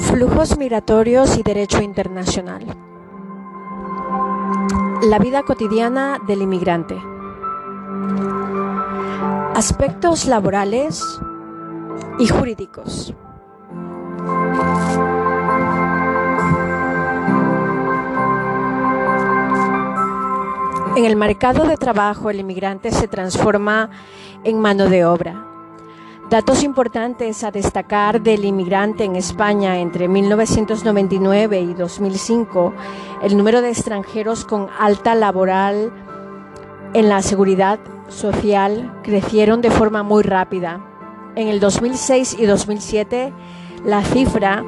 Flujos migratorios y derecho internacional. La vida cotidiana del inmigrante. Aspectos laborales y jurídicos. En el mercado de trabajo el inmigrante se transforma en mano de obra. Datos importantes a destacar del inmigrante en España entre 1999 y 2005, el número de extranjeros con alta laboral en la seguridad social crecieron de forma muy rápida. En el 2006 y 2007, la cifra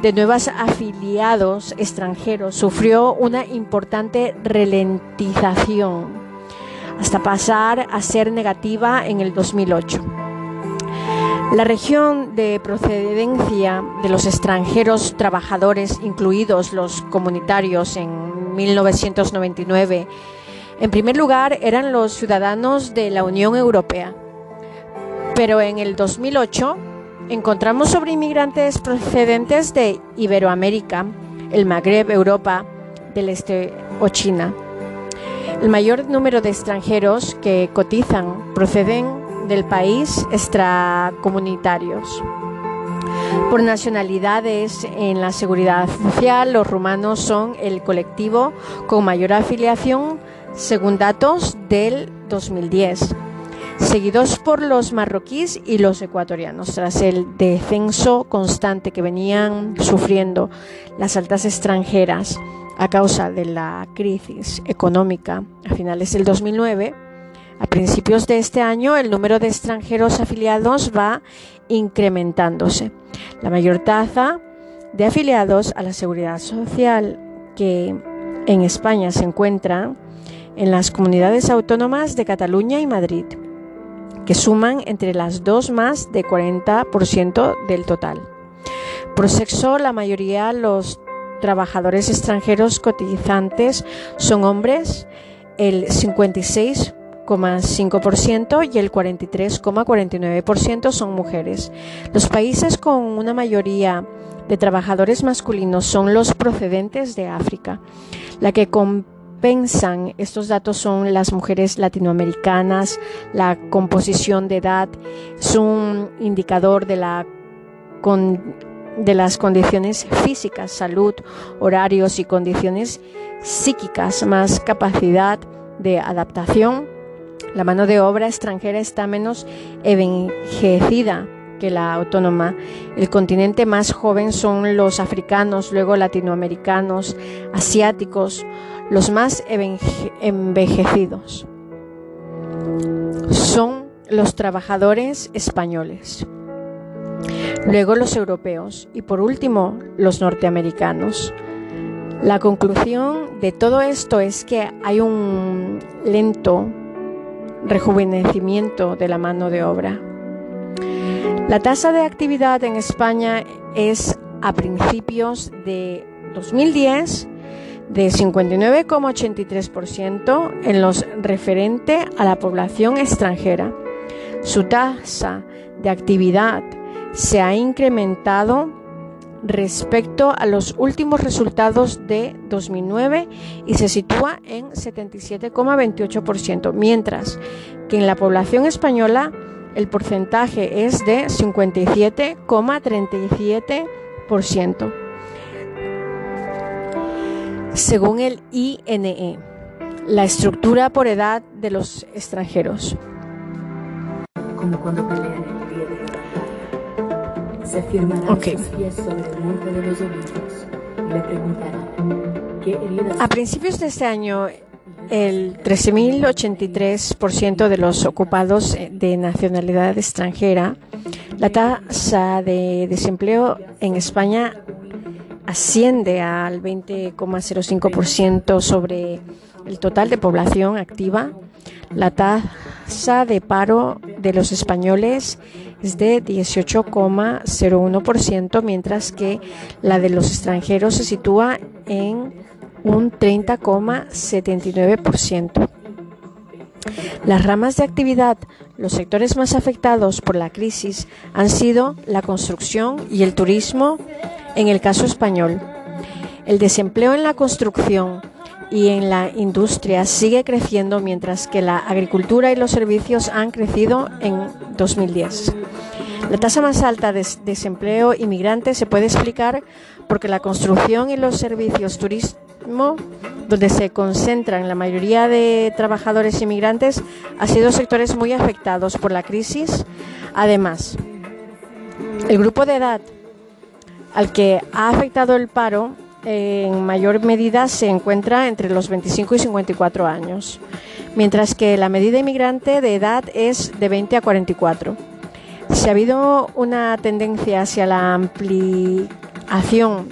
de nuevos afiliados extranjeros sufrió una importante ralentización hasta pasar a ser negativa en el 2008. La región de procedencia de los extranjeros trabajadores, incluidos los comunitarios en 1999, en primer lugar eran los ciudadanos de la Unión Europea. Pero en el 2008 encontramos sobre inmigrantes procedentes de Iberoamérica, el Magreb, Europa del Este o China. El mayor número de extranjeros que cotizan proceden del país extracomunitarios. Por nacionalidades en la seguridad social, los rumanos son el colectivo con mayor afiliación según datos del 2010 seguidos por los marroquíes y los ecuatorianos, tras el descenso constante que venían sufriendo las altas extranjeras a causa de la crisis económica a finales del 2009. A principios de este año el número de extranjeros afiliados va incrementándose. La mayor tasa de afiliados a la seguridad social que en España se encuentra en las comunidades autónomas de Cataluña y Madrid que suman entre las dos más de 40% del total. Por sexo, la mayoría los trabajadores extranjeros cotizantes son hombres, el 56,5% y el 43,49% son mujeres. Los países con una mayoría de trabajadores masculinos son los procedentes de África, la que con pensan estos datos son las mujeres latinoamericanas, la composición de edad, es un indicador de, de las condiciones físicas, salud, horarios y condiciones psíquicas, más capacidad de adaptación. La mano de obra extranjera está menos envejecida que la autónoma. El continente más joven son los africanos, luego latinoamericanos, asiáticos, los más envejecidos son los trabajadores españoles, luego los europeos y por último los norteamericanos. La conclusión de todo esto es que hay un lento rejuvenecimiento de la mano de obra. La tasa de actividad en España es a principios de 2010 de 59,83% en los referente a la población extranjera. Su tasa de actividad se ha incrementado respecto a los últimos resultados de 2009 y se sitúa en 77,28%, mientras que en la población española el porcentaje es de 57,37% según el INE, la estructura por edad de los extranjeros. Como cuando pelean Se firmarán okay. sus pies sobre el monte de los olivos y le preguntarán qué heridas... A principios de este año, el 13.083% de los ocupados de nacionalidad extranjera, la tasa de desempleo en España asciende al 20,05% sobre el total de población activa. La tasa de paro de los españoles es de 18,01%, mientras que la de los extranjeros se sitúa en un 30,79%. Las ramas de actividad los sectores más afectados por la crisis han sido la construcción y el turismo en el caso español. El desempleo en la construcción y en la industria sigue creciendo mientras que la agricultura y los servicios han crecido en 2010. La tasa más alta de desempleo inmigrante se puede explicar porque la construcción y los servicios donde se concentran la mayoría de trabajadores inmigrantes, han sido sectores muy afectados por la crisis. Además, el grupo de edad al que ha afectado el paro en mayor medida se encuentra entre los 25 y 54 años, mientras que la medida inmigrante de edad es de 20 a 44. Si ha habido una tendencia hacia la ampliación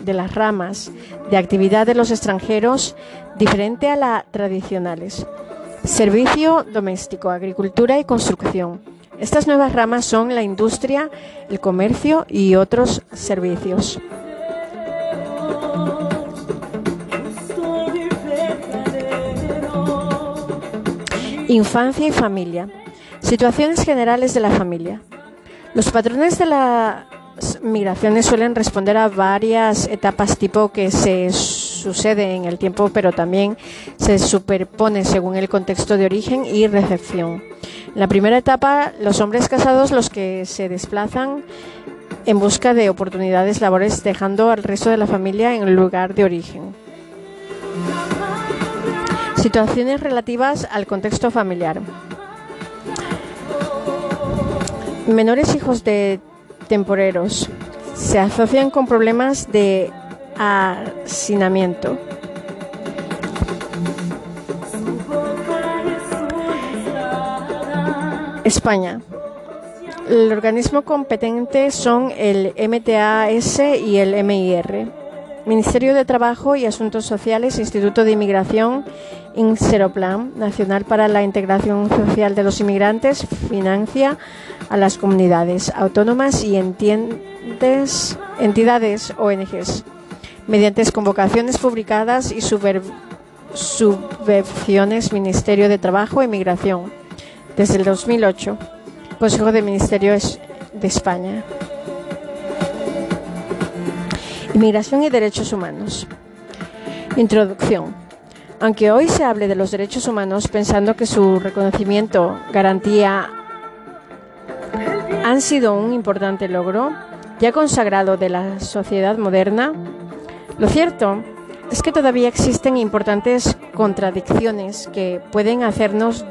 de las ramas de actividad de los extranjeros diferente a las tradicionales. Servicio doméstico, agricultura y construcción. Estas nuevas ramas son la industria, el comercio y otros servicios. Infancia y familia. Situaciones generales de la familia. Los patrones de las migraciones suelen responder a varias etapas tipo que se sucede en el tiempo, pero también se superpone según el contexto de origen y recepción. La primera etapa, los hombres casados los que se desplazan en busca de oportunidades laborales dejando al resto de la familia en el lugar de origen. Situaciones relativas al contexto familiar. Menores hijos de temporeros se asocian con problemas de hacinamiento. España. El organismo competente son el MTAS y el MIR. Ministerio de Trabajo y Asuntos Sociales, Instituto de Inmigración, Inseroplan, Nacional para la Integración Social de los Inmigrantes, financia a las comunidades autónomas y entidades ONGs, mediante convocaciones publicadas y subvenciones Ministerio de Trabajo e Inmigración, desde el 2008, Consejo de Ministerios de España. Inmigración y derechos humanos. Introducción. Aunque hoy se hable de los derechos humanos pensando que su reconocimiento, garantía, han sido un importante logro, ya consagrado de la sociedad moderna, lo cierto es que todavía existen importantes contradicciones que pueden hacernos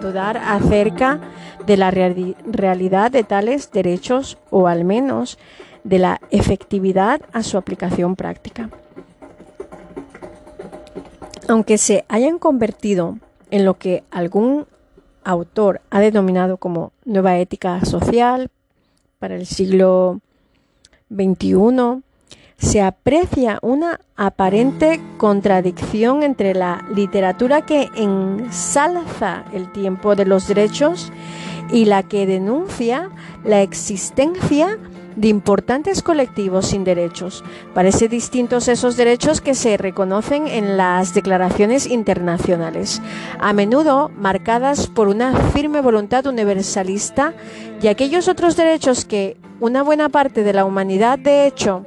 dudar acerca de la realidad de tales derechos o al menos de la efectividad a su aplicación práctica. Aunque se hayan convertido en lo que algún autor ha denominado como nueva ética social para el siglo XXI, se aprecia una aparente contradicción entre la literatura que ensalza el tiempo de los derechos y la que denuncia la existencia de importantes colectivos sin derechos. Parece distintos esos derechos que se reconocen en las declaraciones internacionales, a menudo marcadas por una firme voluntad universalista y aquellos otros derechos que una buena parte de la humanidad de hecho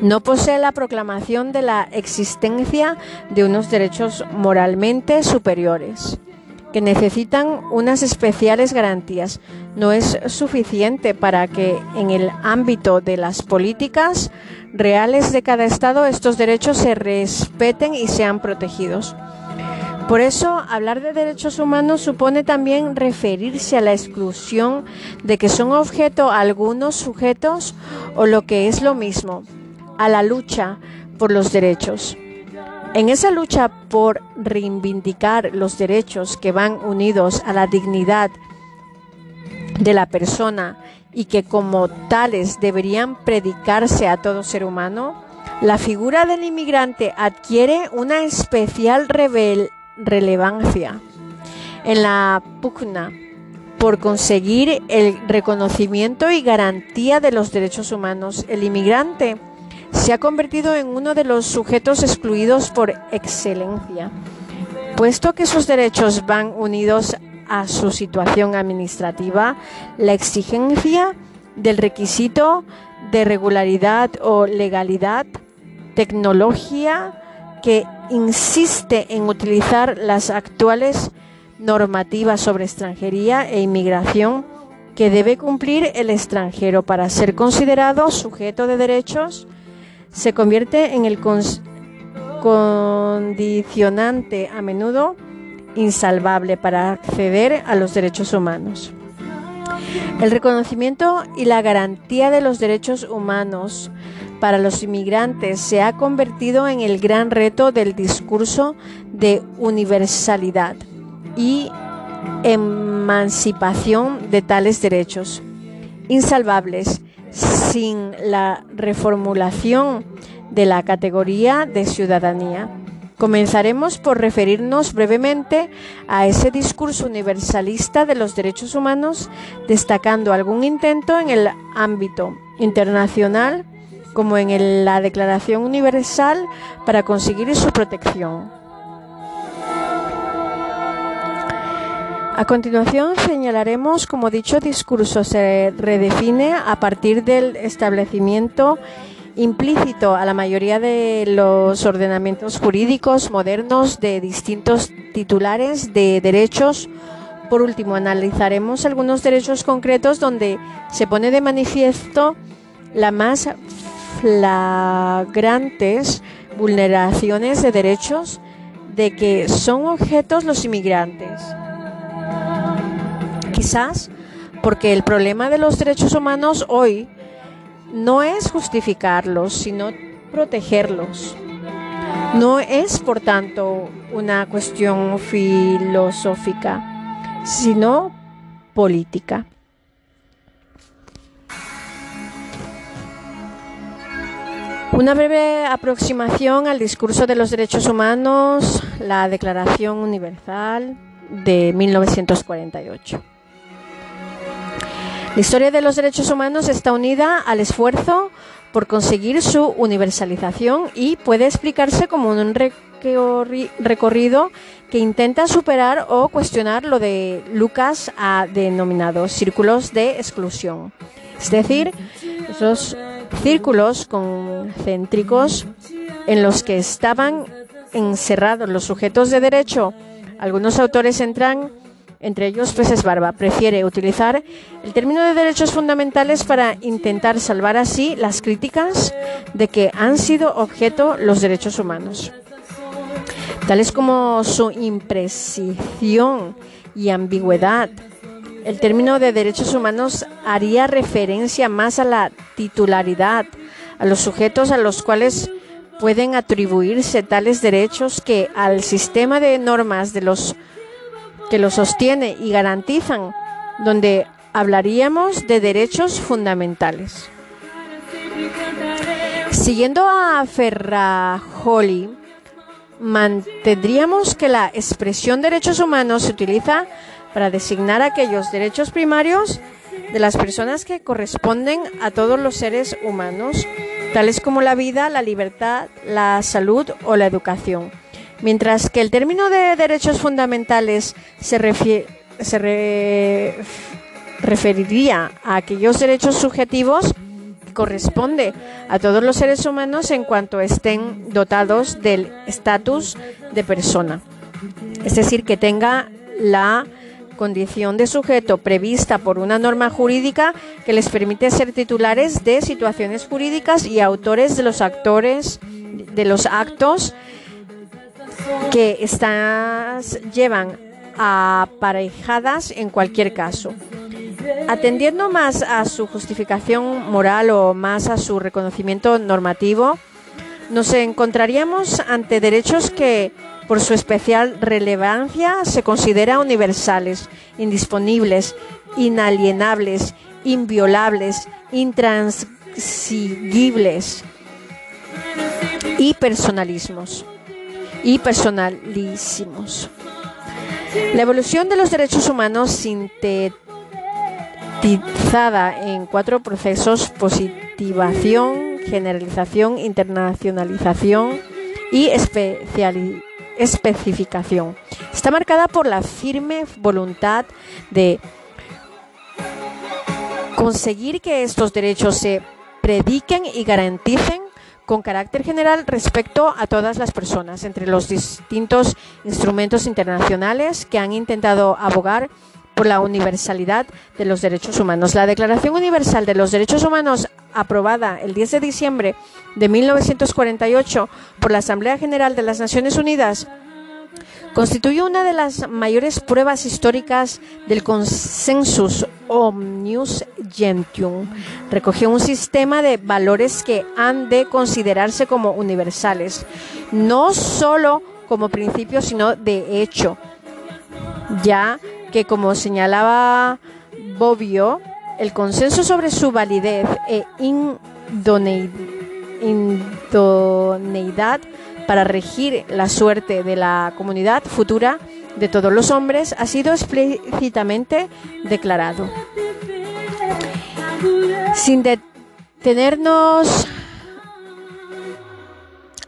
no posee la proclamación de la existencia de unos derechos moralmente superiores que necesitan unas especiales garantías. No es suficiente para que en el ámbito de las políticas reales de cada Estado estos derechos se respeten y sean protegidos. Por eso, hablar de derechos humanos supone también referirse a la exclusión de que son objeto algunos sujetos o lo que es lo mismo, a la lucha por los derechos. En esa lucha por reivindicar los derechos que van unidos a la dignidad de la persona y que como tales deberían predicarse a todo ser humano, la figura del inmigrante adquiere una especial relevancia en la pugna por conseguir el reconocimiento y garantía de los derechos humanos. El inmigrante se ha convertido en uno de los sujetos excluidos por excelencia, puesto que sus derechos van unidos a su situación administrativa la exigencia del requisito de regularidad o legalidad, tecnología que insiste en utilizar las actuales normativas sobre extranjería e inmigración que debe cumplir el extranjero para ser considerado sujeto de derechos, se convierte en el condicionante a menudo insalvable para acceder a los derechos humanos. El reconocimiento y la garantía de los derechos humanos para los inmigrantes se ha convertido en el gran reto del discurso de universalidad y emancipación de tales derechos, insalvables sin la reformulación de la categoría de ciudadanía. Comenzaremos por referirnos brevemente a ese discurso universalista de los derechos humanos, destacando algún intento en el ámbito internacional como en la Declaración Universal para conseguir su protección. A continuación señalaremos cómo dicho discurso se redefine a partir del establecimiento implícito a la mayoría de los ordenamientos jurídicos modernos de distintos titulares de derechos. Por último, analizaremos algunos derechos concretos donde se pone de manifiesto las más flagrantes vulneraciones de derechos de que son objetos los inmigrantes. Quizás porque el problema de los derechos humanos hoy no es justificarlos, sino protegerlos. No es, por tanto, una cuestión filosófica, sino política. Una breve aproximación al discurso de los derechos humanos, la Declaración Universal de 1948. La historia de los derechos humanos está unida al esfuerzo por conseguir su universalización y puede explicarse como un recorrido que intenta superar o cuestionar lo de Lucas ha denominado círculos de exclusión. Es decir, esos círculos concéntricos en los que estaban encerrados los sujetos de derecho. Algunos autores entran entre ellos Peces Barba, prefiere utilizar el término de derechos fundamentales para intentar salvar así las críticas de que han sido objeto los derechos humanos. Tales como su imprecisión y ambigüedad. El término de derechos humanos haría referencia más a la titularidad, a los sujetos a los cuales pueden atribuirse tales derechos que al sistema de normas de los que lo sostiene y garantizan, donde hablaríamos de derechos fundamentales. Siguiendo a Ferrajoli, mantendríamos que la expresión derechos humanos se utiliza para designar aquellos derechos primarios de las personas que corresponden a todos los seres humanos, tales como la vida, la libertad, la salud o la educación Mientras que el término de derechos fundamentales se, referiría a aquellos derechos subjetivos que corresponde a todos los seres humanos en cuanto estén dotados del estatus de persona. Es decir, que tenga la condición de sujeto prevista por una norma jurídica que les permite ser titulares de situaciones jurídicas y autores de los actores de los actos que estas llevan aparejadas en cualquier caso. Atendiendo más a su justificación moral o más a su reconocimiento normativo, nos encontraríamos ante derechos que, por su especial relevancia, se consideran universales, indisponibles, inalienables, inviolables, intransigibles y personalismos y personalísimos. La evolución de los derechos humanos sintetizada en cuatro procesos, positivación, generalización, internacionalización y especificación. Está marcada por la firme voluntad de conseguir que estos derechos se prediquen y garanticen con carácter general respecto a todas las personas, entre los distintos instrumentos internacionales que han intentado abogar por la universalidad de los derechos humanos. La Declaración Universal de los Derechos Humanos, aprobada el 10 de diciembre de 1948 por la Asamblea General de las Naciones Unidas, constituye una de las mayores pruebas históricas del consensus omnius gentium. Recoge un sistema de valores que han de considerarse como universales, no solo como principios, sino de hecho, ya que, como señalaba Bobbio, el consenso sobre su validez e idoneidad para regir la suerte de la comunidad futura de todos los hombres ha sido explícitamente declarado. Sin detenernos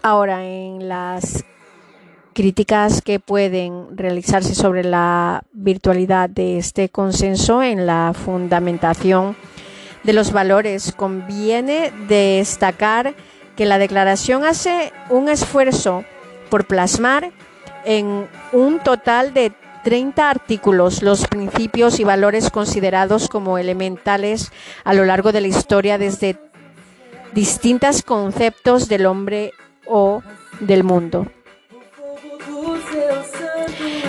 ahora en las críticas que pueden realizarse sobre la virtualidad de este consenso en la fundamentación de los valores, conviene destacar que la declaración hace un esfuerzo por plasmar en un total de 30 artículos los principios y valores considerados como elementales a lo largo de la historia desde distintos conceptos del hombre o del mundo.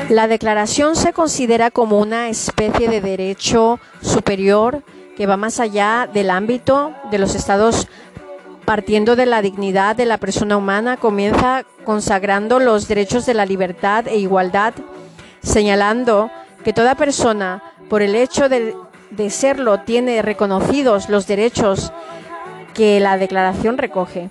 La declaración se considera como una especie de derecho superior que va más allá del ámbito de los estados partiendo de la dignidad de la persona humana, comienza consagrando los derechos de la libertad e igualdad, señalando que toda persona, por el hecho de, de serlo, tiene reconocidos los derechos que la declaración recoge.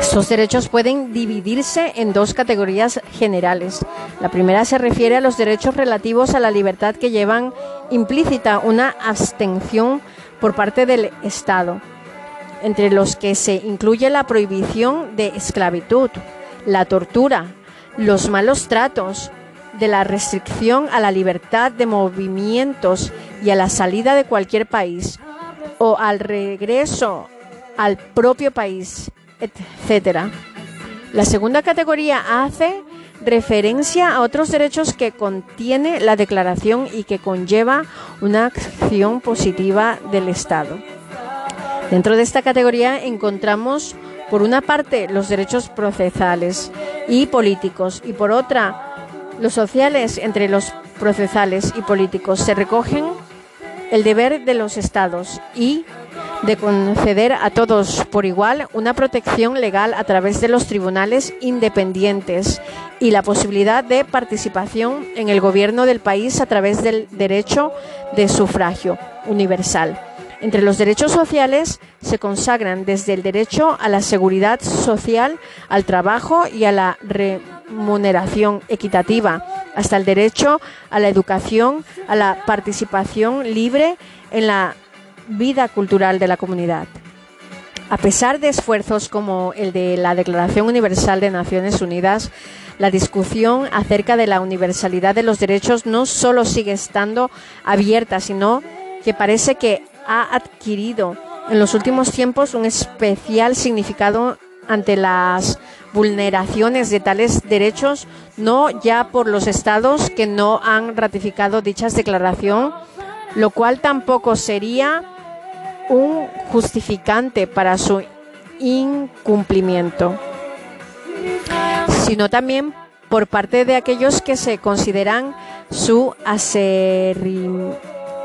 Estos derechos pueden dividirse en dos categorías generales. La primera se refiere a los derechos relativos a la libertad que llevan implícita una abstención por parte del Estado, entre los que se incluye la prohibición de esclavitud, la tortura, los malos tratos, de la restricción a la libertad de movimientos y a la salida de cualquier país o al regreso al propio país etcétera. La segunda categoría hace referencia a otros derechos que contiene la declaración y que conlleva una acción positiva del Estado. Dentro de esta categoría encontramos, por una parte, los derechos procesales y políticos y por otra, los sociales entre los procesales y políticos. Se recogen el deber de los estados y de conceder a todos por igual una protección legal a través de los tribunales independientes y la posibilidad de participación en el gobierno del país a través del derecho de sufragio universal. Entre los derechos sociales se consagran desde el derecho a la seguridad social, al trabajo y a la remuneración equitativa, hasta el derecho a la educación, a la participación libre en la vida cultural de la comunidad. A pesar de esfuerzos como el de la Declaración Universal de Naciones Unidas, la discusión acerca de la universalidad de los derechos no solo sigue estando abierta, sino que parece que ha adquirido en los últimos tiempos un especial significado ante las vulneraciones de tales derechos, no ya por los estados que no han ratificado dichas declaración, lo cual tampoco sería un justificante para su incumplimiento, sino también por parte de aquellos que se consideran su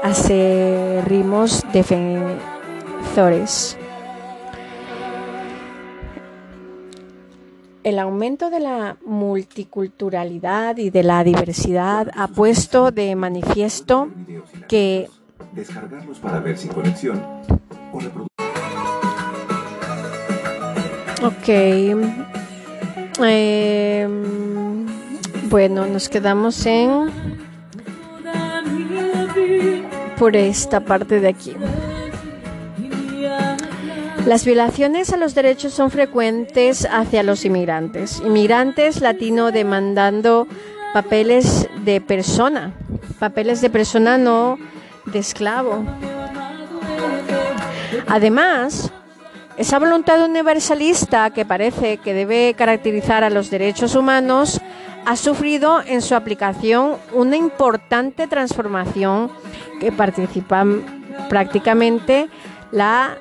acerrimos defensores. El aumento de la multiculturalidad y de la diversidad ha puesto de manifiesto que descargarlos para ver sin conexión o Ok. Em, bueno, nos quedamos en por esta parte de aquí. Las violaciones a los derechos son frecuentes hacia los inmigrantes. Inmigrantes latinos demandando papeles de persona, papeles de persona no de esclavo. Además, esa voluntad universalista que parece que debe caracterizar a los derechos humanos ha sufrido en su aplicación una importante transformación que participa prácticamente la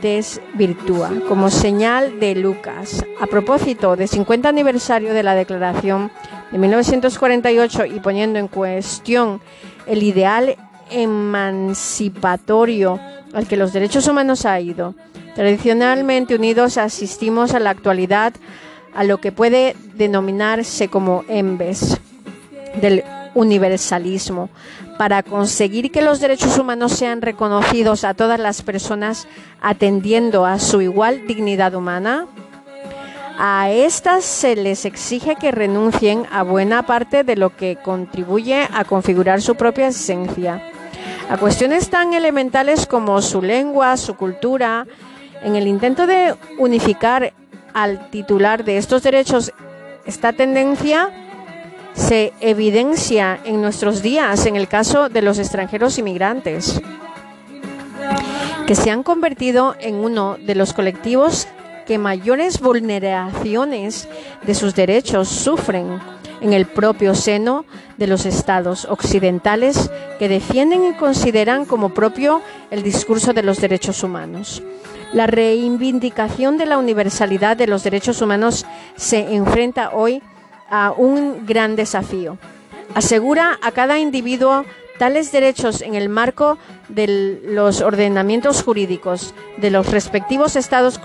desvirtúa como señal de Lucas. A propósito del 50 aniversario de la Declaración de 1948 y poniendo en cuestión el ideal emancipatorio al que los derechos humanos ha ido, Tradicionalmente unidos asistimos a la actualidad a lo que puede denominarse como embes del universalismo, para conseguir que los derechos humanos sean reconocidos a todas las personas atendiendo a su igual dignidad humana. A estas se les exige que renuncien a buena parte de lo que contribuye a configurar su propia esencia, a cuestiones tan elementales como su lengua, su cultura, en el intento de unificar al titular de estos derechos, esta tendencia se evidencia en nuestros días en el caso de los extranjeros inmigrantes, que se han convertido en uno de los colectivos que mayores vulneraciones de sus derechos sufren en el propio seno de los estados occidentales que defienden y consideran como propio el discurso de los derechos humanos. La reivindicación de la universalidad de los derechos humanos se enfrenta hoy a un gran desafío. Asegura a cada individuo tales derechos en el marco de los ordenamientos jurídicos de los respectivos estados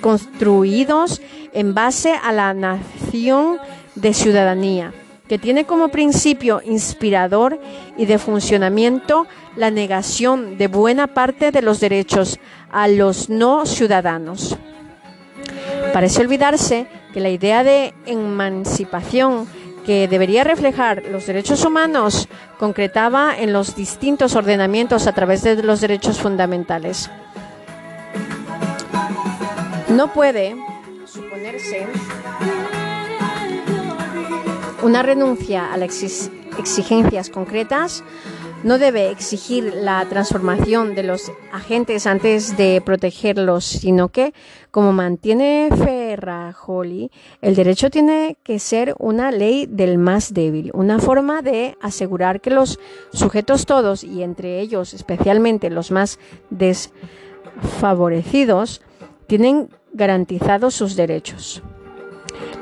construidos en base a la nación de ciudadanía que tiene como principio inspirador y de funcionamiento la negación de buena parte de los derechos a los no ciudadanos. Parece olvidarse que la idea de emancipación que debería reflejar los derechos humanos concretaba en los distintos ordenamientos a través de los derechos fundamentales. No puede suponerse una renuncia a las exigencias concretas no debe exigir la transformación de los agentes antes de protegerlos, sino que, como mantiene Ferrajoli, el derecho tiene que ser una ley del más débil, una forma de asegurar que los sujetos todos, y entre ellos especialmente los más desfavorecidos, tienen garantizados sus derechos.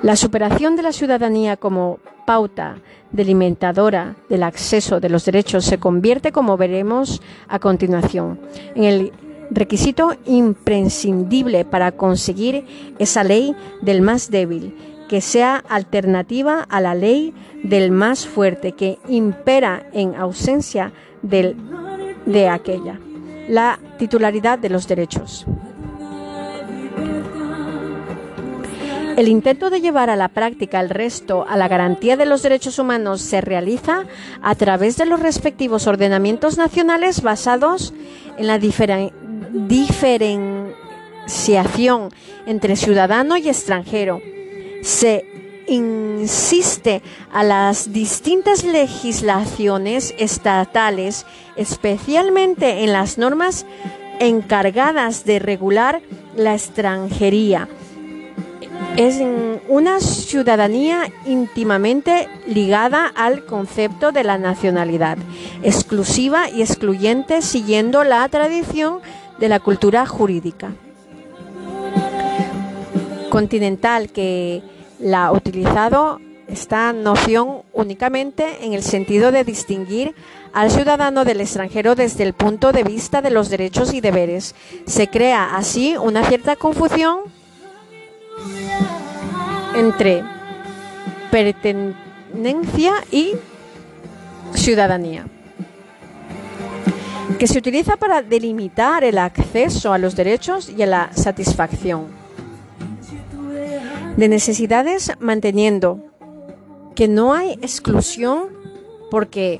La superación de la ciudadanía como pauta delimitadora del acceso de los derechos se convierte, como veremos a continuación, en el requisito imprescindible para conseguir esa ley del más débil, que sea alternativa a la ley del más fuerte que impera en ausencia de aquella, la titularidad de los derechos. El intento de llevar a la práctica el resto a la garantía de los derechos humanos se realiza a través de los respectivos ordenamientos nacionales basados en la diferenciación entre ciudadano y extranjero. Se insiste a las distintas legislaciones estatales, especialmente en las normas encargadas de regular la extranjería es una ciudadanía íntimamente ligada al concepto de la nacionalidad, exclusiva y excluyente siguiendo la tradición de la cultura jurídica continental que la ha utilizado esta noción únicamente en el sentido de distinguir al ciudadano del extranjero desde el punto de vista de los derechos y deberes. Se crea así una cierta confusión entre pertenencia y ciudadanía, que se utiliza para delimitar el acceso a los derechos y a la satisfacción de necesidades, manteniendo que no hay exclusión porque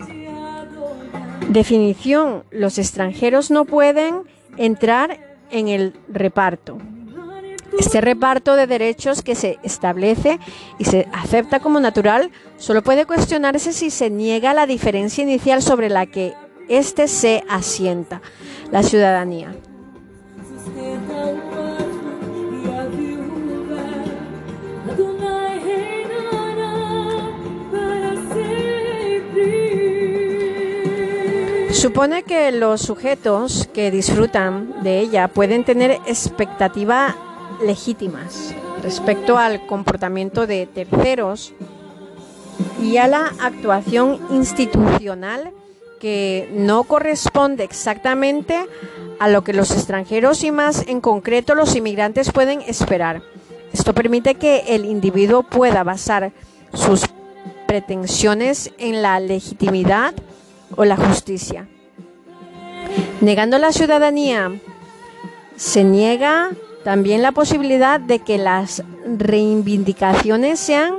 definición los extranjeros no pueden entrar en el reparto. Este reparto de derechos que se establece y se acepta como natural solo puede cuestionarse si se niega la diferencia inicial sobre la que éste se asienta, la ciudadanía. Supone que los sujetos que disfrutan de ella pueden tener expectativas legítimas respecto al comportamiento de terceros y a la actuación institucional que no corresponde exactamente a lo que los extranjeros y más en concreto los inmigrantes pueden esperar. Esto permite que el individuo pueda basar sus pretensiones en la legitimidad o la justicia. Negando la ciudadanía, se niega también la posibilidad de que las reivindicaciones sean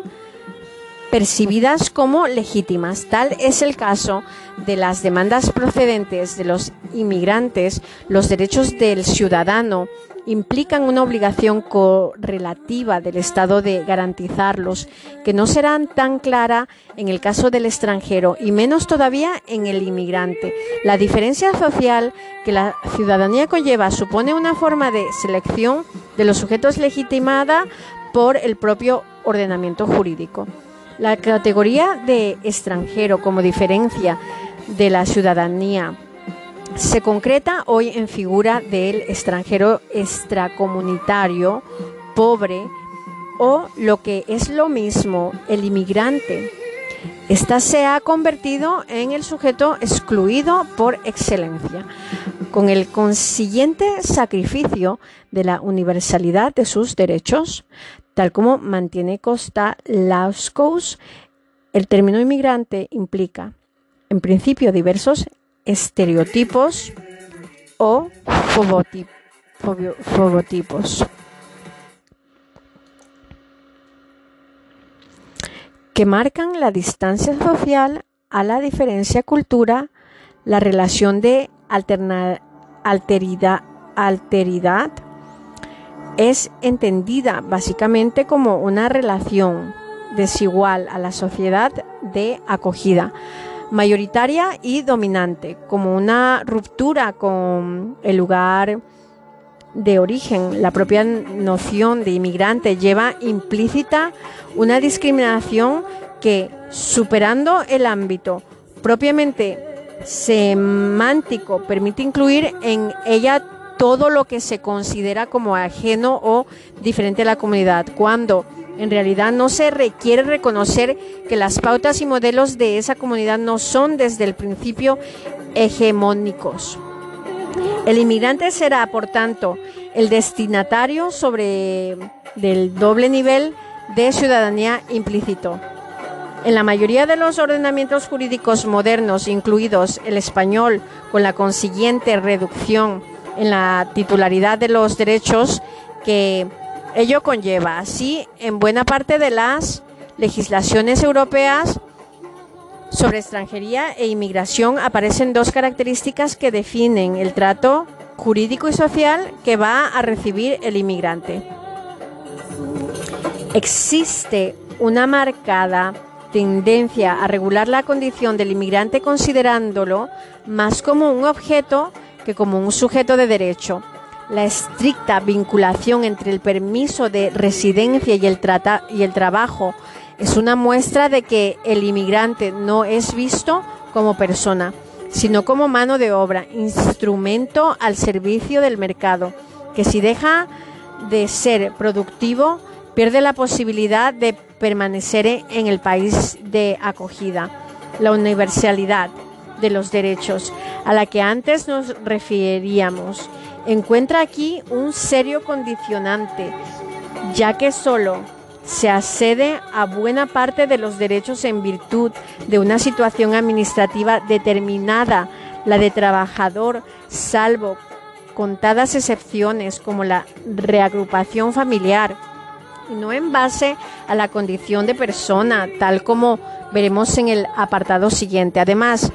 percibidas como legítimas. Tal es el caso de las demandas procedentes de los inmigrantes, los derechos del ciudadano implican una obligación correlativa del Estado de garantizarlos, que no serán tan clara en el caso del extranjero y menos todavía en el inmigrante. La diferencia social que la ciudadanía conlleva supone una forma de selección de los sujetos legitimada por el propio ordenamiento jurídico. La categoría de extranjero como diferencia de la ciudadanía se concreta hoy en figura del extranjero extracomunitario, pobre o lo que es lo mismo, el inmigrante. Esta se ha convertido en el sujeto excluido por excelencia, con el consiguiente sacrificio de la universalidad de sus derechos, tal como mantiene Costa Lauscous, el término inmigrante implica, en principio, diversos estereotipos o fobotipos. Que marcan la distancia social a la diferencia cultura, la relación de alteridad es entendida básicamente como una relación desigual a la sociedad de acogida, mayoritaria y dominante, como una ruptura con el lugar de origen. La propia noción de inmigrante lleva implícita una discriminación que, superando el ámbito propiamente semántico, permite incluir en ella todo lo que se considera como ajeno o diferente a la comunidad, cuando en realidad no se requiere reconocer que las pautas y modelos de esa comunidad no son desde el principio hegemónicos. El inmigrante será, por tanto, el destinatario sobre del doble nivel de ciudadanía implícito. En la mayoría de los ordenamientos jurídicos modernos, incluidos el español, con la consiguiente reducción en la titularidad de los derechos que ello conlleva. Así, en buena parte de las legislaciones europeas sobre extranjería e inmigración aparecen dos características que definen el trato jurídico y social que va a recibir el inmigrante. Existe una marcada tendencia a regular la condición del inmigrante considerándolo más como un objeto que como un sujeto de derecho. La estricta vinculación entre el permiso de residencia y el, y el trabajo es una muestra de que el inmigrante no es visto como persona, sino como mano de obra, instrumento al servicio del mercado, que si deja de ser productivo, pierde la posibilidad de permanecer en el país de acogida. La universalidad de los derechos a la que antes nos referíamos, encuentra aquí un serio condicionante, ya que solo se accede a buena parte de los derechos en virtud de una situación administrativa determinada, la de trabajador, salvo contadas excepciones como la reagrupación familiar, y no en base a la condición de persona, tal como veremos en el apartado siguiente. Además,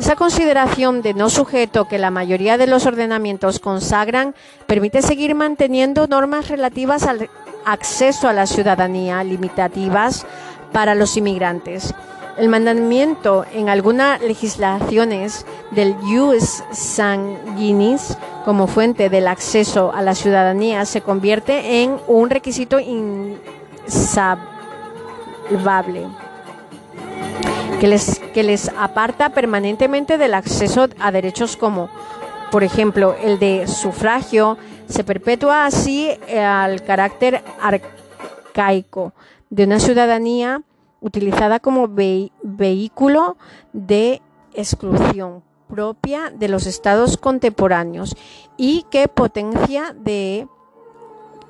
Esa consideración de no sujeto que la mayoría de los ordenamientos consagran permite seguir manteniendo normas relativas al acceso a la ciudadanía limitativas para los inmigrantes. El mandamiento en algunas legislaciones del jus sanguinis como fuente del acceso a la ciudadanía se convierte en un requisito insalvable que les, que les aparta permanentemente del acceso a derechos como, por ejemplo, el de sufragio, se perpetúa así al carácter arcaico de una ciudadanía utilizada como vehículo de exclusión propia de los estados contemporáneos y que potencia de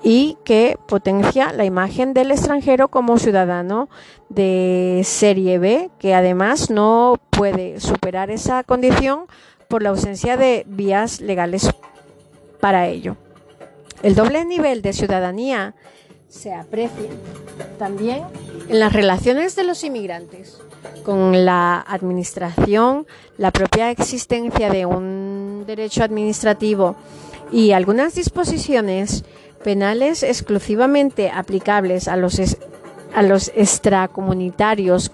y que potencia la imagen del extranjero como ciudadano de serie B, que además no puede superar esa condición por la ausencia de vías legales para ello. El doble nivel de ciudadanía se aprecia también en las relaciones de los inmigrantes con la administración, la propia existencia de un derecho administrativo y algunas disposiciones penales exclusivamente aplicables a los, a los extracomunitarios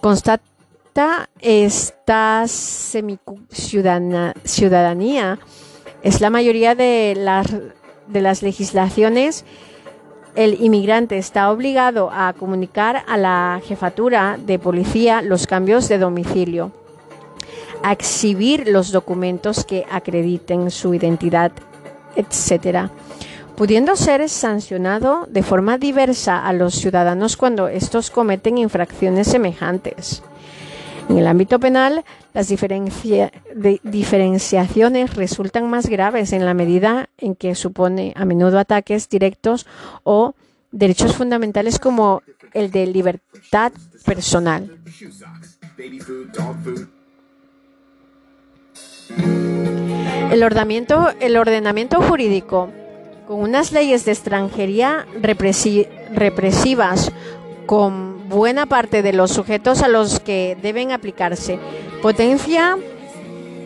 constata esta semiciudadanía. Es la mayoría de las, de las legislaciones el inmigrante está obligado a comunicar a la jefatura de policía los cambios de domicilio, a exhibir los documentos que acrediten su identidad, etc., pudiendo ser sancionado de forma diversa a los ciudadanos cuando estos cometen infracciones semejantes. En el ámbito penal, las diferenciaciones resultan más graves en la medida en que supone a menudo ataques directos o derechos fundamentales como el de libertad personal. El ordenamiento, el ordenamiento jurídico con unas leyes de extranjería represivas con buena parte de los sujetos a los que deben aplicarse. Potencia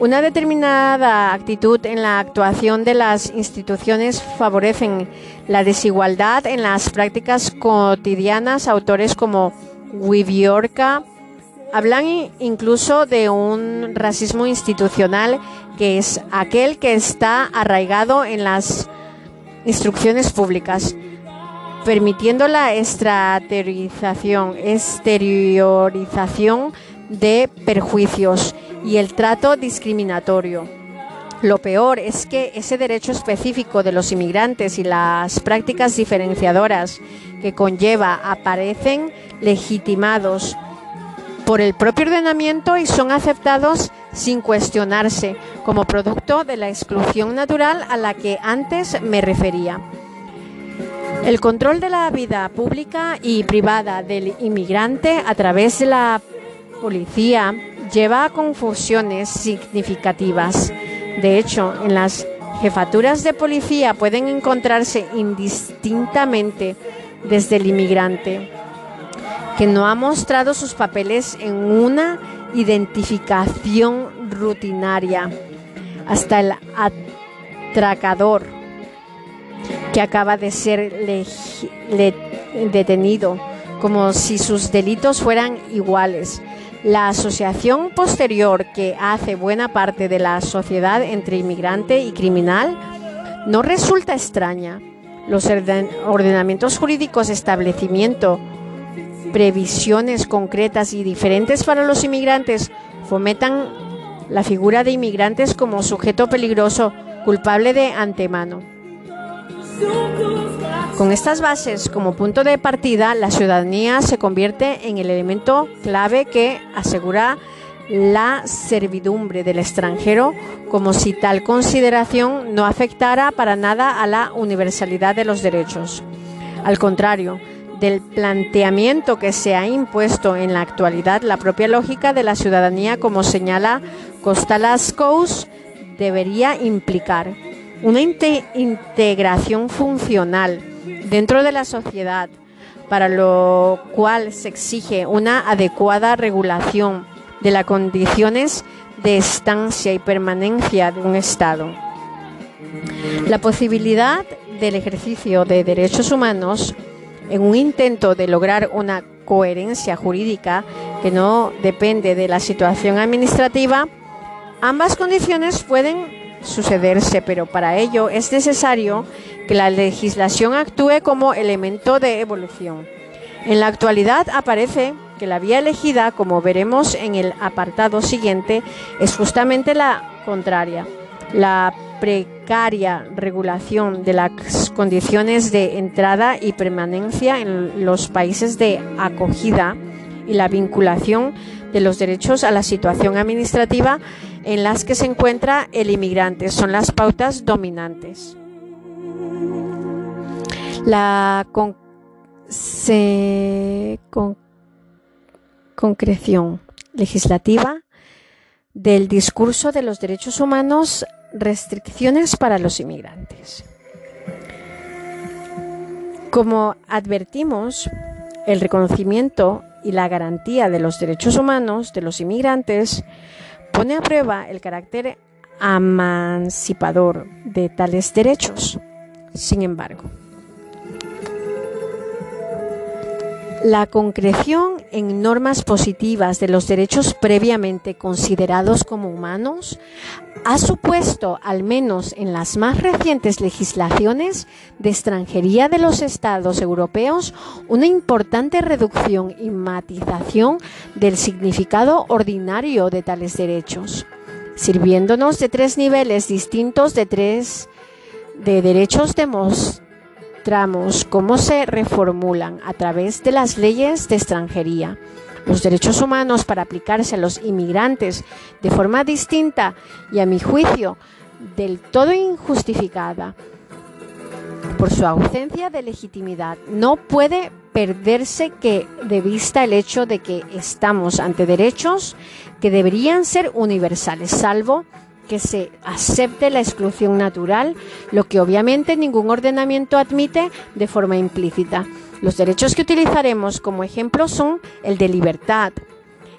una determinada actitud en la actuación de las instituciones favorecen la desigualdad en las prácticas cotidianas. Autores como Wibiorka hablan incluso de un racismo institucional que es aquel que está arraigado en las instrucciones públicas, permitiendo la exteriorización, exteriorización de perjuicios y el trato discriminatorio. Lo peor es que ese derecho específico de los inmigrantes y las prácticas diferenciadoras que conlleva aparecen legitimados por el propio ordenamiento y son aceptados sin cuestionarse como producto de la exclusión natural a la que antes me refería. El control de la vida pública y privada del inmigrante a través de la policía lleva a confusiones significativas. De hecho, en las jefaturas de policía pueden encontrarse indistintamente desde el inmigrante que no ha mostrado sus papeles en una identificación rutinaria, hasta el atracador que acaba de ser detenido, como si sus delitos fueran iguales. La asociación posterior que hace buena parte de la sociedad entre inmigrante y criminal no resulta extraña. Los ordenamientos jurídicos establecimiento previsiones concretas y diferentes para los inmigrantes fomentan la figura de inmigrantes como sujeto peligroso, culpable de antemano. Con estas bases como punto de partida, la ciudadanía se convierte en el elemento clave que asegura la servidumbre del extranjero, como si tal consideración no afectara para nada a la universalidad de los derechos. Al contrario, del planteamiento que se ha impuesto en la actualidad, la propia lógica de la ciudadanía, como señala Costalascous, debería implicar una integración funcional dentro de la sociedad, para lo cual se exige una adecuada regulación de las condiciones de estancia y permanencia de un Estado. La posibilidad del ejercicio de derechos humanos en un intento de lograr una coherencia jurídica que no depende de la situación administrativa, ambas condiciones pueden sucederse, pero para ello es necesario que la legislación actúe como elemento de evolución. En la actualidad aparece que la vía elegida, como veremos en el apartado siguiente, es justamente la contraria. La precaria regulación de las condiciones de entrada y permanencia en los países de acogida y la vinculación de los derechos a la situación administrativa en las que se encuentra el inmigrante son las pautas dominantes. La concreción legislativa del discurso de los derechos humanos restricciones para los inmigrantes. Como advertimos, el reconocimiento y la garantía de los derechos humanos de los inmigrantes pone a prueba el carácter emancipador de tales derechos. Sin embargo, La concreción en normas positivas de los derechos previamente considerados como humanos ha supuesto, al menos en las más recientes legislaciones de extranjería de los Estados europeos, una importante reducción y matización del significado ordinario de tales derechos, sirviéndonos de tres niveles distintos de tres de derechos demostrados cómo se reformulan a través de las leyes de extranjería los derechos humanos para aplicarse a los inmigrantes de forma distinta y a mi juicio del todo injustificada por su ausencia de legitimidad. No puede perderse que de vista el hecho de que estamos ante derechos que deberían ser universales, salvo que se acepte la exclusión natural, lo que obviamente ningún ordenamiento admite de forma implícita. Los derechos que utilizaremos como ejemplo son el de libertad,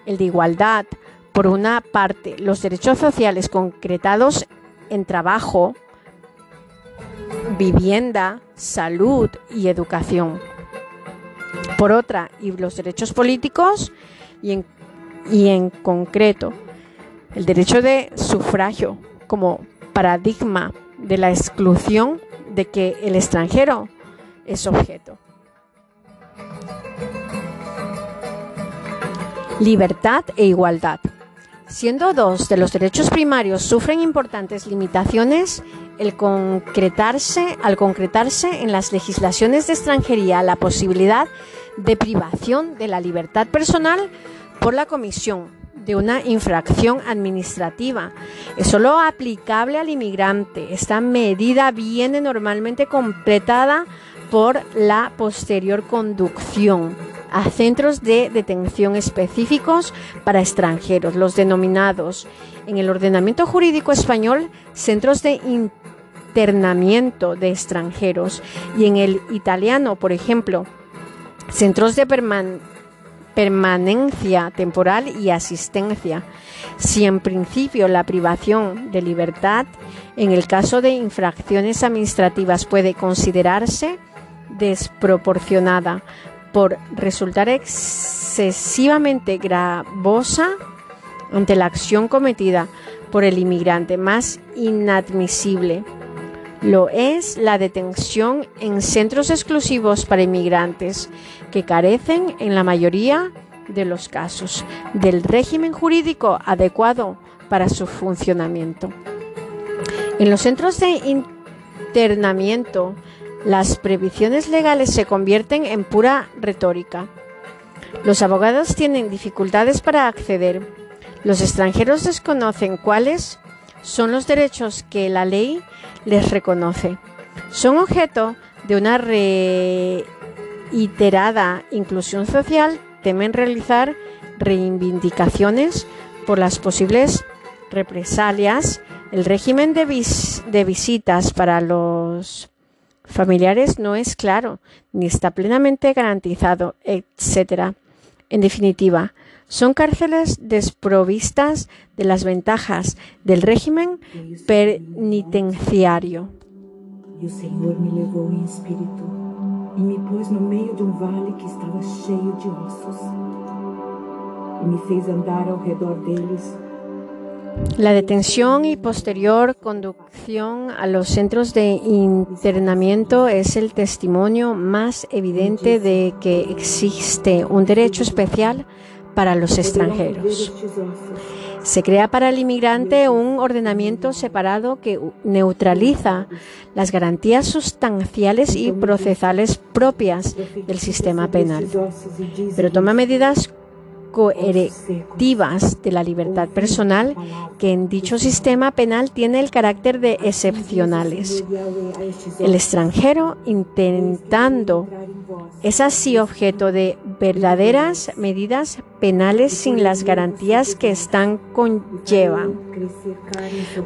el de igualdad, por una parte, los derechos sociales concretados en trabajo, vivienda, salud y educación. Por otra, y los derechos políticos y en, y en concreto el derecho de sufragio como paradigma de la exclusión de que el extranjero es objeto. Libertad e igualdad. Siendo dos de los derechos primarios sufren importantes limitaciones, al concretarse en las legislaciones de extranjería la posibilidad de privación de la libertad personal por la comisión de una infracción administrativa. Es solo aplicable al inmigrante. Esta medida viene normalmente completada por la posterior conducción a centros de detención específicos para extranjeros, los denominados en el ordenamiento jurídico español centros de internamiento de extranjeros y en el italiano, por ejemplo, centros de permanencia permanencia temporal y asistencia. Si en principio la privación de libertad en el caso de infracciones administrativas puede considerarse desproporcionada por resultar excesivamente gravosa ante la acción cometida por el inmigrante más inadmisible lo es la detención en centros exclusivos para inmigrantes que carecen en la mayoría de los casos del régimen jurídico adecuado para su funcionamiento. En los centros de internamiento, las previsiones legales se convierten en pura retórica. Los abogados tienen dificultades para acceder. Los extranjeros desconocen cuáles son los derechos que la ley les reconoce. Son objeto de una reiterada inclusión social, temen realizar reivindicaciones por las posibles represalias. El régimen de, de visitas para los familiares no es claro ni está plenamente garantizado, etc. En definitiva, Son cárceles desprovistas de las ventajas del régimen penitenciario. E o Senhor me levou em espírito e me pôs no meio de um vale que estava cheio de ossos. E me fez andar ao redor deles. La detención y posterior conducción a los centros de internamiento es el testimonio más evidente de que existe un derecho especial para los extranjeros. Se crea para el inmigrante un ordenamiento separado que neutraliza las garantías sustanciales y procesales propias del sistema penal, pero toma medidas coercitivas de la libertad personal que en dicho sistema penal tiene el carácter de excepcionales. El extranjero intentando es así objeto de verdaderas medidas penales sin las garantías que están conllevan.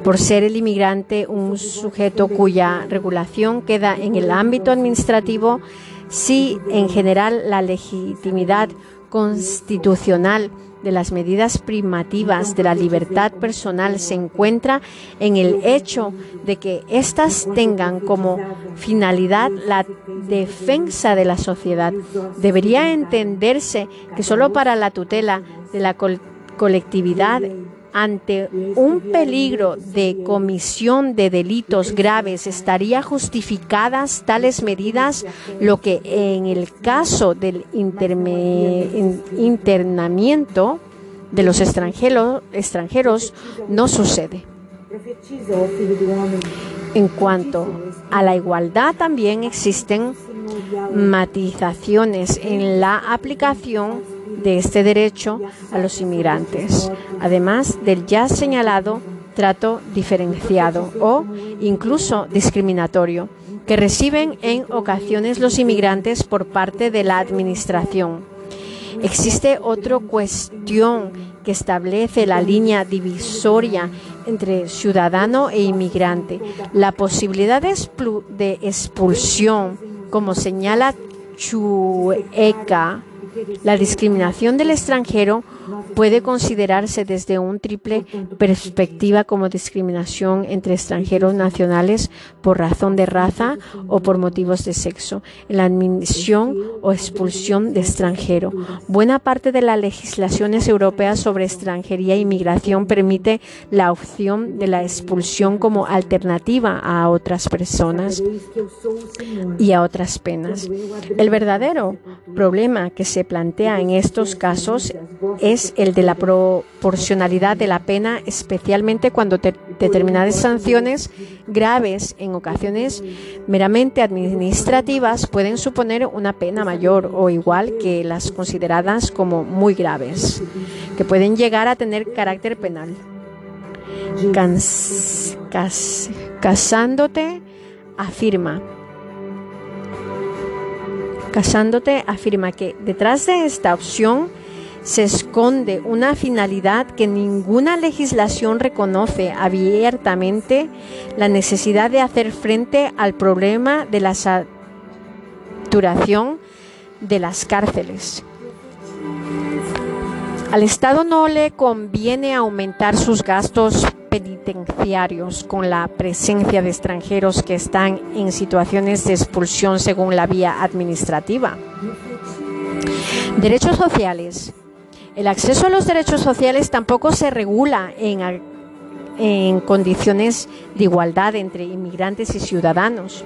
Por ser el inmigrante un sujeto cuya regulación queda en el ámbito administrativo, si en general la legitimidad constitucional de las medidas primativas de la libertad personal se encuentra en el hecho de que éstas tengan como finalidad la defensa de la sociedad. Debería entenderse que solo para la tutela de la col- colectividad ante un peligro de comisión de delitos graves estaría justificadas tales medidas, lo que en el caso del internamiento de los extranjeros, extranjeros no sucede. En cuanto a la igualdad, también existen matizaciones en la aplicación de este derecho a los inmigrantes, además del ya señalado trato diferenciado o incluso discriminatorio que reciben en ocasiones los inmigrantes por parte de la Administración. Existe otra cuestión que establece la línea divisoria entre ciudadano e inmigrante, la posibilidad de, expulsión, como señala Chueca. La discriminación del extranjero puede considerarse desde un triple perspectiva como discriminación entre extranjeros nacionales por razón de raza o por motivos de sexo, la admisión o expulsión de extranjero. Buena parte de las legislaciones europeas sobre extranjería e inmigración permite la opción de la expulsión como alternativa a otras personas y a otras penas. El verdadero problema que se plantea en estos casos es el de la proporcionalidad de la pena, especialmente cuando te- determinadas sanciones graves, en ocasiones meramente administrativas, pueden suponer una pena mayor o igual que las consideradas como muy graves, que pueden llegar a tener carácter penal. Casándote afirma Casándote afirma que detrás de esta opción se esconde una finalidad que ninguna legislación reconoce abiertamente la necesidad de hacer frente al problema de la saturación de las cárceles. Al Estado no le conviene aumentar sus gastos penitenciarios con la presencia de extranjeros que están en situaciones de expulsión según la vía administrativa. Derechos sociales. El acceso a los derechos sociales tampoco se regula en, en condiciones de igualdad entre inmigrantes y ciudadanos.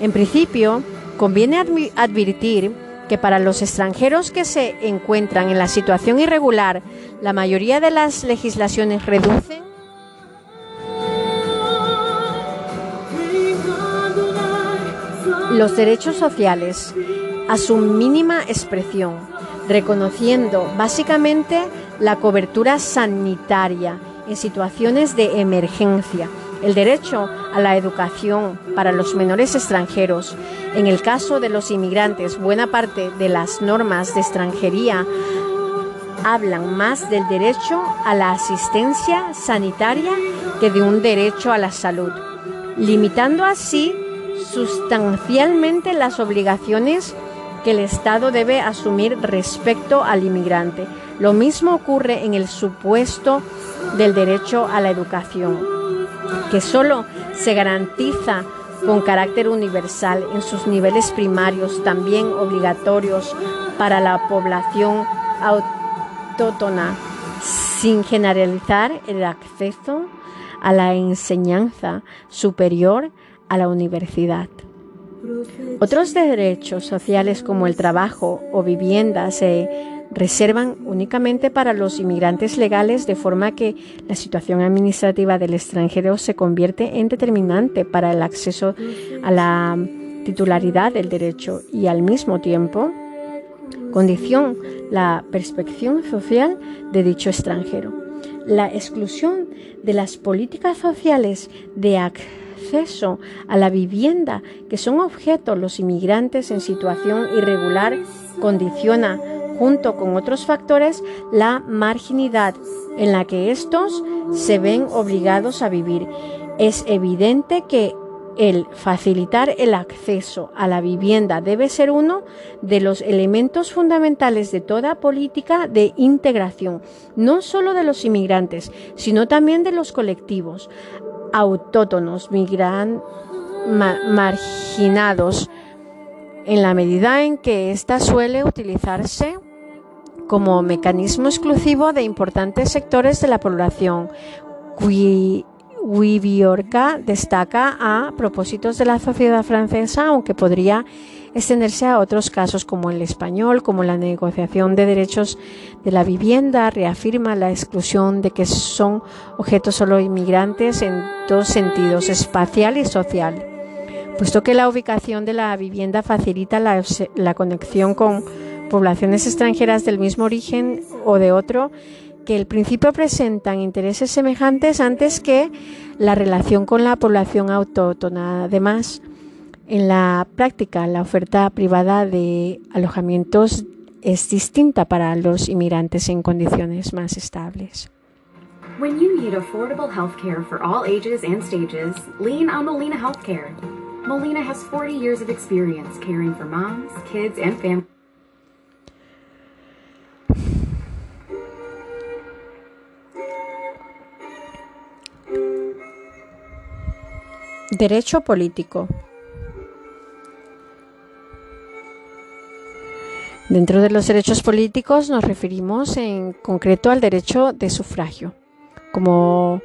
En principio, conviene advertir que para los extranjeros que se encuentran en la situación irregular, la mayoría de las legislaciones reducen los derechos sociales a su mínima expresión, reconociendo básicamente la cobertura sanitaria en situaciones de emergencia, el derecho a la educación para los menores extranjeros. En el caso de los inmigrantes, buena parte de las normas de extranjería hablan más del derecho a la asistencia sanitaria que de un derecho a la salud, limitando así sustancialmente las obligaciones que el Estado debe asumir respecto al inmigrante. Lo mismo ocurre en el supuesto del derecho a la educación, que solo se garantiza con carácter universal en sus niveles primarios, también obligatorios para la población autóctona, sin generalizar el acceso a la enseñanza superior a la universidad. Otros derechos sociales como el trabajo o vivienda se reservan únicamente para los inmigrantes legales de forma que la situación administrativa del extranjero se convierte en determinante para el acceso a la titularidad del derecho y al mismo tiempo condición la perspectiva social de dicho extranjero. La exclusión de las políticas sociales de acceso a la vivienda que son objeto los inmigrantes en situación irregular condiciona junto con otros factores, la marginidad en la que estos se ven obligados a vivir. Es evidente que el facilitar el acceso a la vivienda debe ser uno de los elementos fundamentales de toda política de integración, no solo de los inmigrantes, sino también de los colectivos autóctonos, migran, marginados, en la medida en que ésta suele utilizarse como mecanismo exclusivo de importantes sectores de la población. Wibiorka destaca a propósitos de la sociedad francesa, aunque podría extenderse a otros casos como el español, como la negociación de derechos de la vivienda, reafirma la exclusión de que son objetos solo inmigrantes en dos sentidos, espacial y social puesto que la ubicación de la vivienda facilita la, conexión con poblaciones extranjeras del mismo origen o de otro, que el principio presentan intereses semejantes antes que la relación con la población autóctona. Además, en la práctica, la oferta privada de alojamientos es distinta para los inmigrantes en condiciones más estables. When you need affordable healthcare for all ages and stages, lean on Molina Healthcare. Molina has 40 years of experience caring for moms, kids, and families. Derecho político. Dentro de los derechos políticos nos referimos en concreto al derecho de sufragio como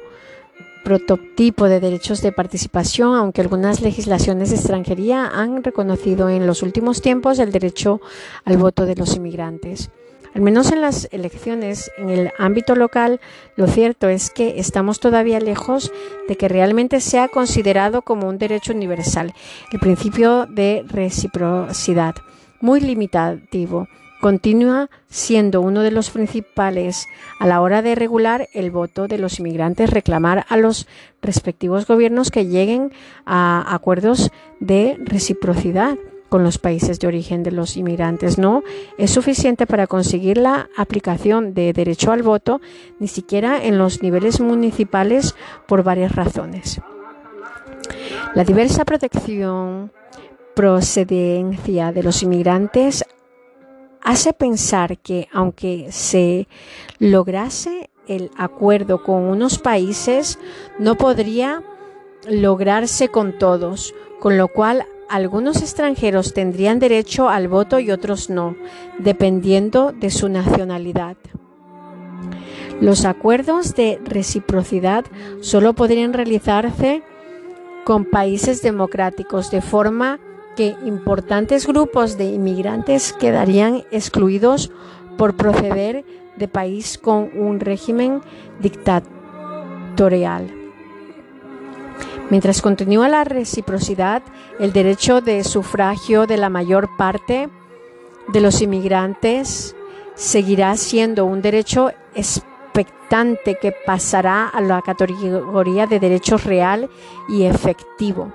prototipo de derechos de participación, aunque algunas legislaciones de extranjería han reconocido en los últimos tiempos el derecho al voto de los inmigrantes. Al menos en las elecciones en el ámbito local, lo cierto es que estamos todavía lejos de que realmente sea considerado como un derecho universal. El principio de reciprocidad, muy limitativo, continúa siendo uno de los principales a la hora de regular el voto de los inmigrantes, reclamar a los respectivos gobiernos que lleguen a acuerdos de reciprocidad con los países de origen de los inmigrantes. No es suficiente para conseguir la aplicación de derecho al voto, ni siquiera en los niveles municipales, por varias razones. La diversa protección procedencia de los inmigrantes hace pensar que aunque se lograse el acuerdo con unos países, no podría lograrse con todos, con lo cual algunos extranjeros tendrían derecho al voto y otros no, dependiendo de su nacionalidad. Los acuerdos de reciprocidad solo podrían realizarse con países democráticos de forma importantes grupos de inmigrantes quedarían excluidos por proceder de país con un régimen dictatorial. Mientras continúa la reciprocidad, el derecho de sufragio de la mayor parte de los inmigrantes seguirá siendo un derecho expectante que pasará a la categoría de derecho real y efectivo.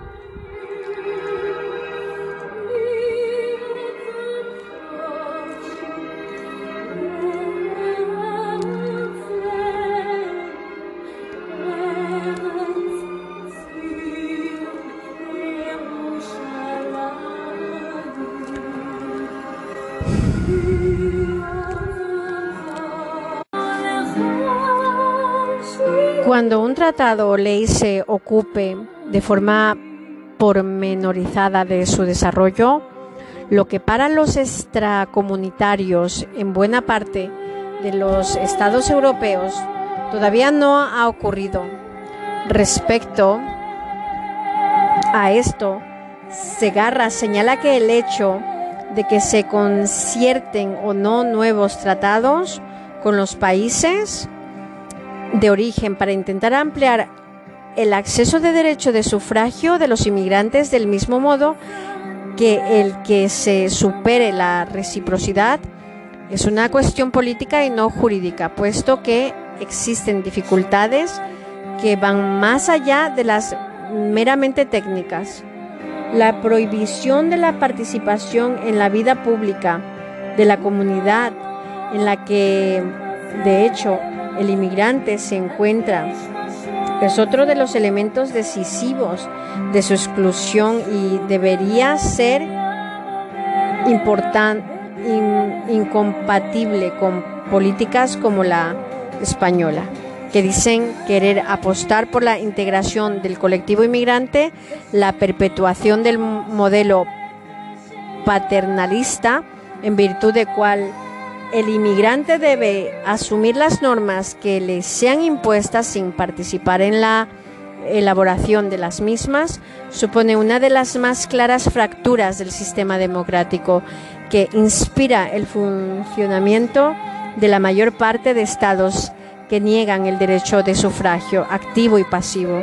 Tratado o ley se ocupe de forma pormenorizada de su desarrollo, lo que para los extracomunitarios en buena parte de los estados europeos todavía no ha ocurrido. Respecto a esto, Segarra señala que el hecho de que se concierten o no nuevos tratados con los países de origen para intentar ampliar el acceso de derecho de sufragio de los inmigrantes del mismo modo que el que se supere la reciprocidad es una cuestión política y no jurídica, puesto que existen dificultades que van más allá de las meramente técnicas. La prohibición de la participación en la vida pública de la comunidad en la que, de hecho, el inmigrante se encuentra es otro de los elementos decisivos de su exclusión y debería ser incompatible con políticas como la española, que dicen querer apostar por la integración del colectivo inmigrante, la perpetuación del modelo paternalista, en virtud de cual el inmigrante debe asumir las normas que le sean impuestas sin participar en la elaboración de las mismas, supone una de las más claras fracturas del sistema democrático que inspira el funcionamiento de la mayor parte de estados que niegan el derecho de sufragio activo y pasivo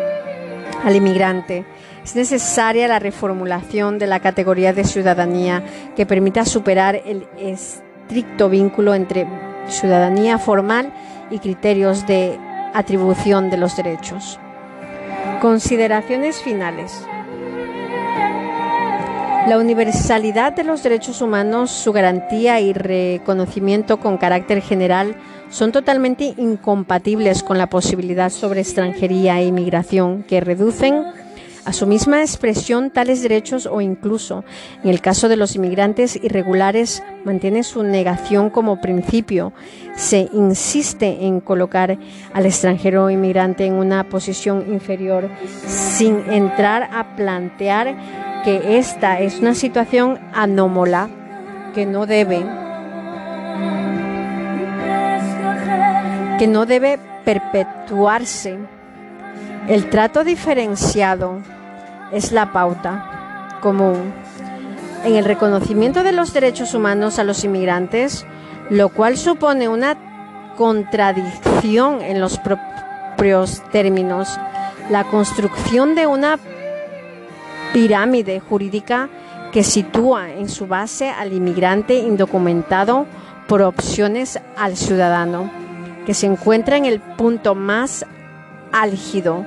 al inmigrante. Es necesaria la reformulación de la categoría de ciudadanía que permita superar el estricto vínculo entre ciudadanía formal y criterios de atribución de los derechos. Consideraciones finales. La universalidad de los derechos humanos, su garantía y reconocimiento con carácter general son totalmente incompatibles con la posibilidad sobre extranjería e inmigración que reducen a su misma expresión tales derechos o incluso, en el caso de los inmigrantes irregulares, mantiene su negación como principio. Se insiste en colocar al extranjero inmigrante en una posición inferior sin entrar a plantear que esta es una situación anómala que no debe que no debe perpetuarse el trato diferenciado es la pauta común en el reconocimiento de los derechos humanos a los inmigrantes, lo cual supone una contradicción en los propios términos. La construcción de una pirámide jurídica que sitúa en su base al inmigrante indocumentado por opciones al ciudadano, que se encuentra en el punto más álgido,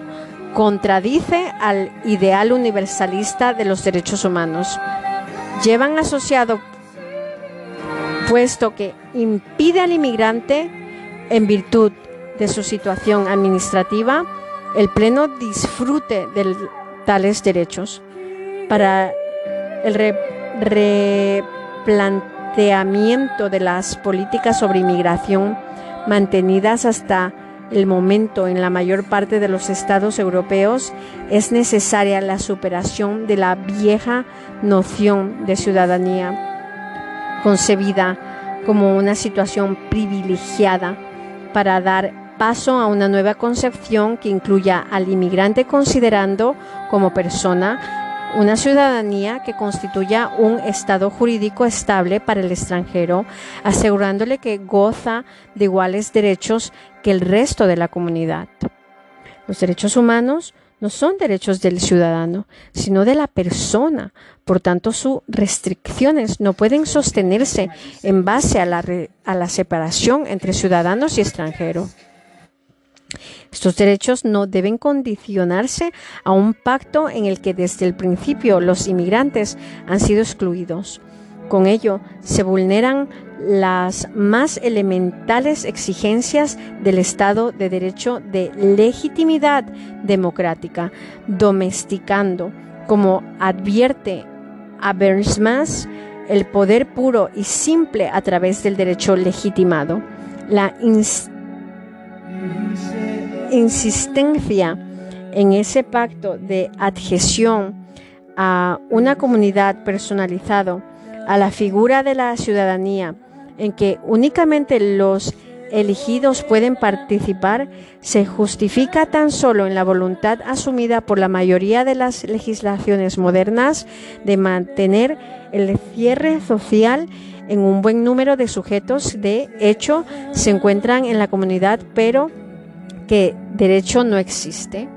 contradice al ideal universalista de los derechos humanos. Llevan asociado, puesto que impide al inmigrante, en virtud de su situación administrativa, el pleno disfrute de tales derechos. Para el replanteamiento de las políticas sobre inmigración mantenidas hasta el momento en la mayor parte de los estados europeos es necesaria la superación de la vieja noción de ciudadanía, concebida como una situación privilegiada para dar paso a una nueva concepción que incluya al inmigrante considerando como persona una ciudadanía que constituya un estado jurídico estable para el extranjero, asegurándole que goza de iguales derechos que el resto de la comunidad. Los derechos humanos no son derechos del ciudadano, sino de la persona. Por tanto, sus restricciones no pueden sostenerse en base a la, separación entre ciudadanos y extranjeros. Estos derechos no deben condicionarse a un pacto en el que desde el principio los inmigrantes han sido excluidos. Con ello, se vulneran las más elementales exigencias del Estado de Derecho de legitimidad democrática, domesticando, como advierte Habermas, el poder puro y simple a través del derecho legitimado. La insistencia en ese pacto de adhesión a una comunidad personalizado, a la figura de la ciudadanía, en que únicamente los elegidos pueden participar, se justifica tan solo en la voluntad asumida por la mayoría de las legislaciones modernas de mantener el cierre social en un buen número de sujetos. De hecho, se encuentran en la comunidad, pero que derecho no existe.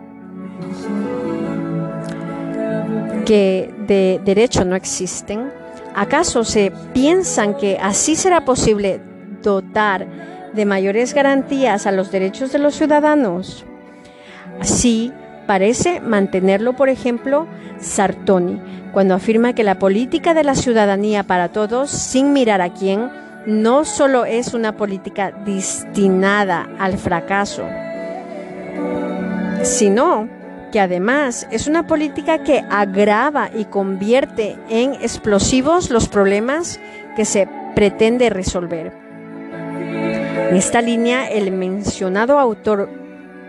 Que de derecho no existen. ¿Acaso se piensan que así será posible dotar de mayores garantías a los derechos de los ciudadanos? Así parece mantenerlo, por ejemplo, Sartoni, cuando afirma que la política de la ciudadanía para todos, sin mirar a quién, no solo es una política destinada al fracaso, sino que además es una política que agrava y convierte en explosivos los problemas que se pretende resolver. En esta línea, el mencionado autor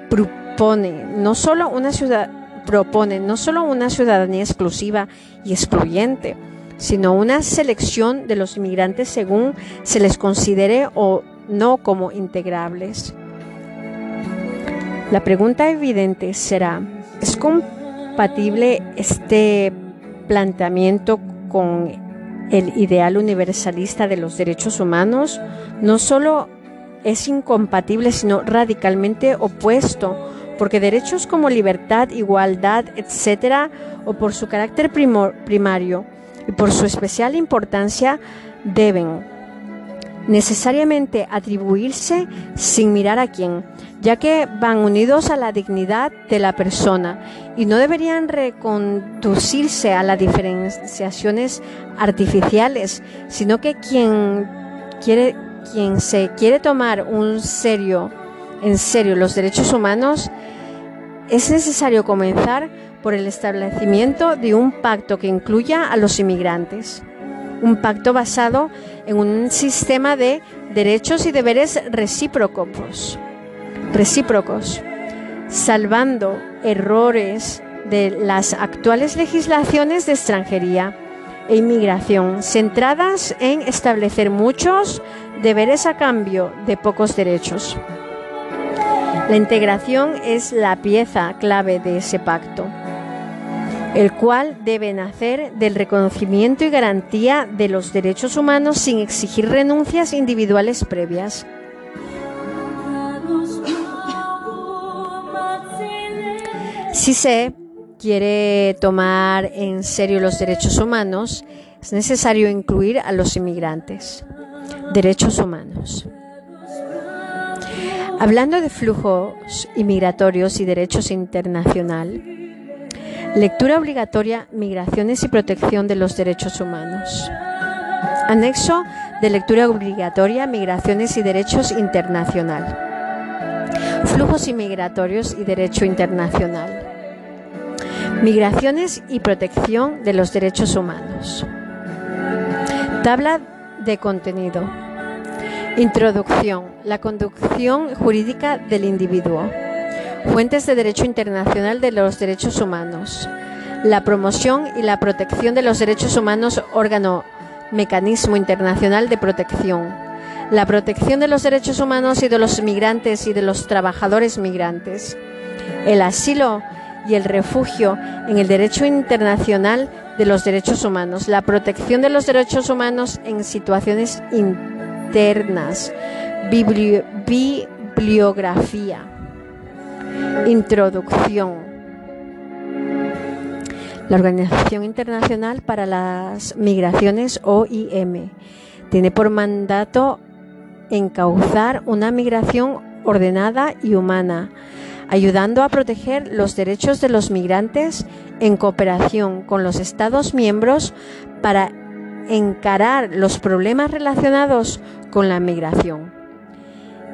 propone no solo una ciudad propone no solo una ciudadanía exclusiva y excluyente, sino una selección de los inmigrantes según se les considere o no como integrables. La pregunta evidente será, ¿es compatible este planteamiento con el ideal universalista de los derechos humanos? No solo es incompatible, sino radicalmente opuesto, porque derechos como libertad, igualdad, etcétera, o por su carácter primario y por su especial importancia, deben necesariamente atribuirse sin mirar a quién, ya que van unidos a la dignidad de la persona y no deberían reconducirse a las diferenciaciones artificiales, sino que quien quiere quien se quiere tomar un serio en serio los derechos humanos, es necesario comenzar por el establecimiento de un pacto que incluya a los inmigrantes. Un pacto basado en un sistema de derechos y deberes recíprocos, recíprocos, salvando errores de las actuales legislaciones de extranjería e inmigración, centradas en establecer muchos deberes a cambio de pocos derechos. La integración es la pieza clave de ese pacto el cual debe nacer del reconocimiento y garantía de los derechos humanos sin exigir renuncias individuales previas. Si se quiere tomar en serio los derechos humanos, es necesario incluir a los inmigrantes. Derechos humanos. Hablando de flujos inmigratorios y derechos internacional, Lectura obligatoria, migraciones y protección de los derechos humanos. Anexo de lectura obligatoria, migraciones y derechos internacional. Flujos inmigratorios y derecho internacional. Migraciones y protección de los derechos humanos. Tabla de contenido. Introducción. La conducción jurídica del individuo. Fuentes de derecho internacional de los derechos humanos. La promoción y la protección de los derechos humanos, órgano, mecanismo internacional de protección. La protección de los derechos humanos y de los migrantes y de los trabajadores migrantes. El asilo y el refugio en el derecho internacional de los derechos humanos. La protección de los derechos humanos en situaciones internas. bibliografía. Introducción. La Organización Internacional para las Migraciones, OIM, tiene por mandato encauzar una migración ordenada y humana, ayudando a proteger los derechos de los migrantes en cooperación con los Estados miembros para encarar los problemas relacionados con la migración.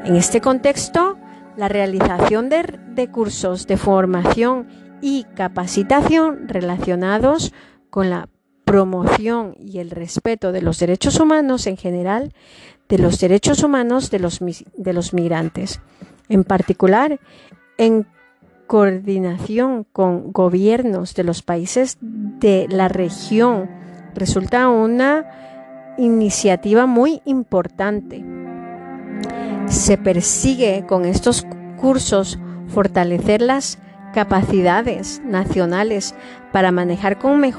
En este contexto, la realización de, cursos de formación y capacitación relacionados con la promoción y el respeto de los derechos humanos en general, de los derechos humanos de los, de los migrantes, en particular en coordinación con gobiernos de los países de la región. Resulta una iniciativa muy importante. Se persigue con estos cursos fortalecer las capacidades nacionales para manejar con mejor